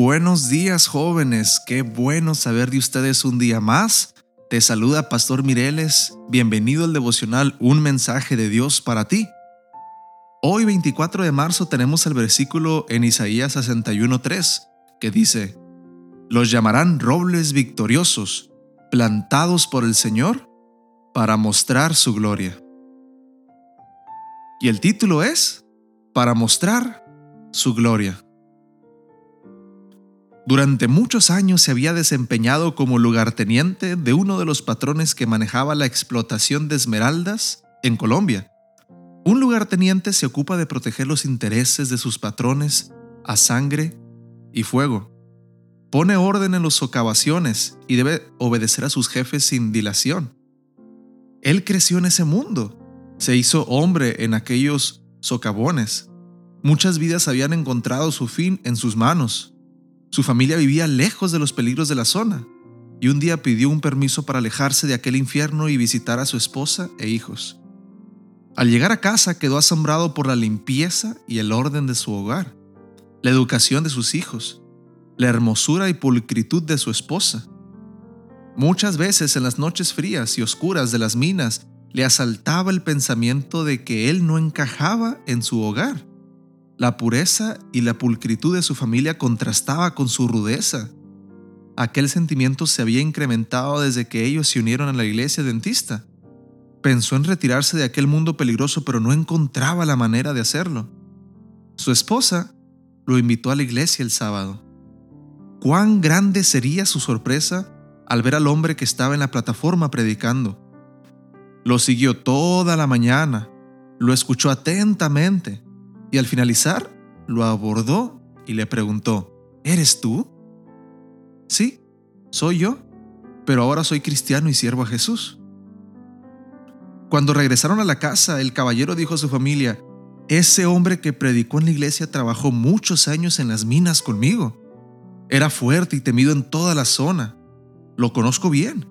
Buenos días jóvenes, qué bueno saber de ustedes un día más. Te saluda Pastor Mireles, bienvenido al devocional Un mensaje de Dios para ti. Hoy 24 de marzo tenemos el versículo en Isaías 61.3 que dice, Los llamarán robles victoriosos, plantados por el Señor para mostrar su gloria. Y el título es, Para mostrar su gloria. Durante muchos años se había desempeñado como lugarteniente de uno de los patrones que manejaba la explotación de esmeraldas en Colombia. Un lugarteniente se ocupa de proteger los intereses de sus patrones a sangre y fuego. Pone orden en las socavaciones y debe obedecer a sus jefes sin dilación. Él creció en ese mundo, se hizo hombre en aquellos socavones. Muchas vidas habían encontrado su fin en sus manos. Su familia vivía lejos de los peligros de la zona y un día pidió un permiso para alejarse de aquel infierno y visitar a su esposa e hijos. Al llegar a casa quedó asombrado por la limpieza y el orden de su hogar, la educación de sus hijos, la hermosura y pulcritud de su esposa. Muchas veces en las noches frías y oscuras de las minas le asaltaba el pensamiento de que él no encajaba en su hogar la pureza y la pulcritud de su familia contrastaba con su rudeza. Aquel sentimiento se había incrementado desde que ellos se unieron a la iglesia dentista. Pensó en retirarse de aquel mundo peligroso, pero no encontraba la manera de hacerlo. Su esposa lo invitó a la iglesia el sábado. Cuán grande sería su sorpresa al ver al hombre que estaba en la plataforma predicando. Lo siguió toda la mañana, lo escuchó atentamente y al finalizar lo abordó y le preguntó, ¿Eres tú? Sí, soy yo, pero ahora soy cristiano y siervo a Jesús. Cuando regresaron a la casa, el caballero dijo a su familia, ese hombre que predicó en la iglesia trabajó muchos años en las minas conmigo. Era fuerte y temido en toda la zona. Lo conozco bien.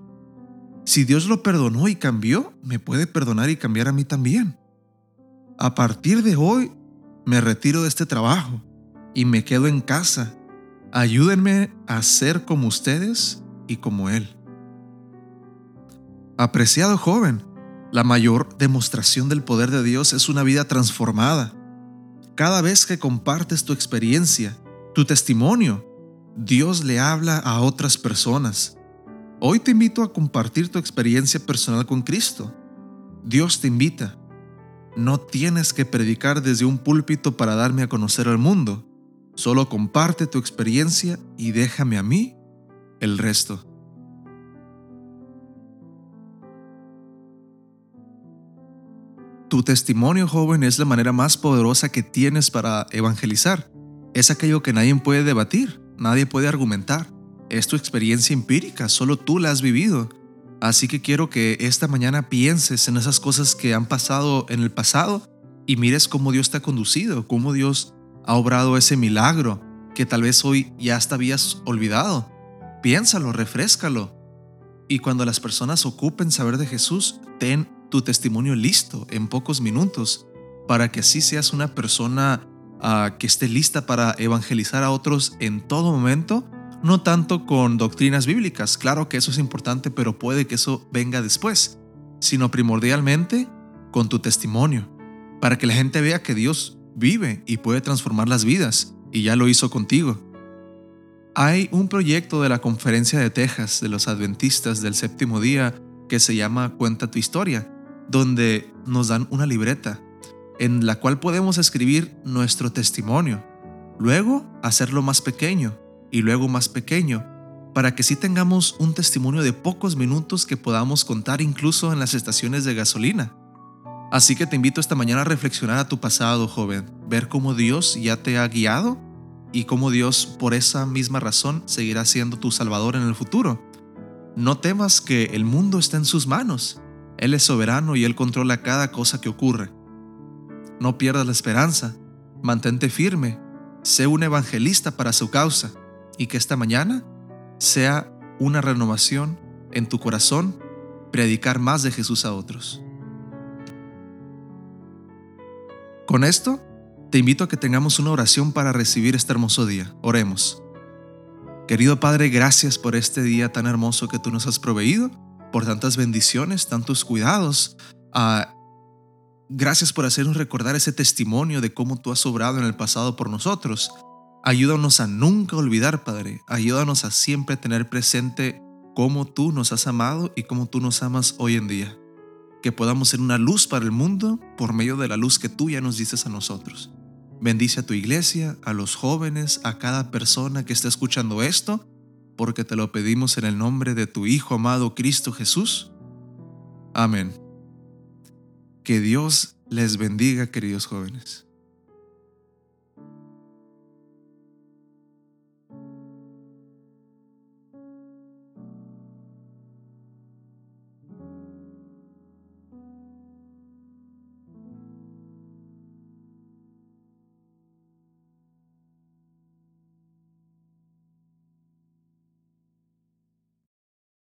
Si Dios lo perdonó y cambió, me puede perdonar y cambiar a mí también. A partir de hoy me retiro de este trabajo y me quedo en casa. Ayúdenme a ser como ustedes y como Él. Apreciado joven, la mayor demostración del poder de Dios es una vida transformada. Cada vez que compartes tu experiencia, tu testimonio, Dios le habla a otras personas. Hoy te invito a compartir tu experiencia personal con Cristo. Dios te invita no tienes que predicar desde un púlpito para darme a conocer al mundo. Solo comparte tu experiencia y déjame a mí el resto. Tu testimonio joven es la manera más poderosa que tienes para evangelizar. Es aquello que nadie puede debatir, nadie puede argumentar. Es tu experiencia empírica, solo tú la has vivido. Así que quiero que esta mañana pienses en esas cosas que han pasado en el pasado y mires cómo Dios te ha conducido, cómo Dios ha obrado ese milagro que tal vez hoy ya hasta habías olvidado. Piénsalo, refrescalo. Y cuando las personas ocupen saber de Jesús, ten tu testimonio listo en pocos minutos para que así seas una persona ah, que esté lista para evangelizar a otros en todo momento no tanto con doctrinas bíblicas, claro que eso es importante, pero puede que eso venga después, sino primordialmente con tu testimonio, para que la gente vea que Dios vive y puede transformar las vidas, y ya lo hizo contigo. Hay un proyecto de la Conferencia de Texas de los Adventistas del séptimo día que se llama Cuenta tu historia, donde nos dan una libreta en la cual podemos escribir nuestro testimonio, luego hacerlo más pequeño y luego más pequeño, para que sí tengamos un testimonio de pocos minutos que podamos contar incluso en las estaciones de gasolina. Así que te invito esta mañana a reflexionar a tu pasado, joven, ver cómo Dios ya te ha guiado y cómo Dios por esa misma razón seguirá siendo tu Salvador en el futuro. No temas que el mundo está en sus manos. Él es soberano y Él controla cada cosa que ocurre. No pierdas la esperanza, mantente firme, sé un evangelista para su causa y que esta mañana sea una renovación en tu corazón predicar más de Jesús a otros. Con esto, te invito a que tengamos una oración para recibir este hermoso día. Oremos. Querido Padre, gracias por este día tan hermoso que tú nos has proveído, por tantas bendiciones, tantos cuidados. Ah, gracias por hacernos recordar ese testimonio de cómo tú has obrado en el pasado por nosotros. Ayúdanos a nunca olvidar, Padre. Ayúdanos a siempre tener presente cómo tú nos has amado y cómo tú nos amas hoy en día. Que podamos ser una luz para el mundo por medio de la luz que tú ya nos dices a nosotros. Bendice a tu iglesia, a los jóvenes, a cada persona que está escuchando esto, porque te lo pedimos en el nombre de tu Hijo amado Cristo Jesús. Amén. Que Dios les bendiga, queridos jóvenes.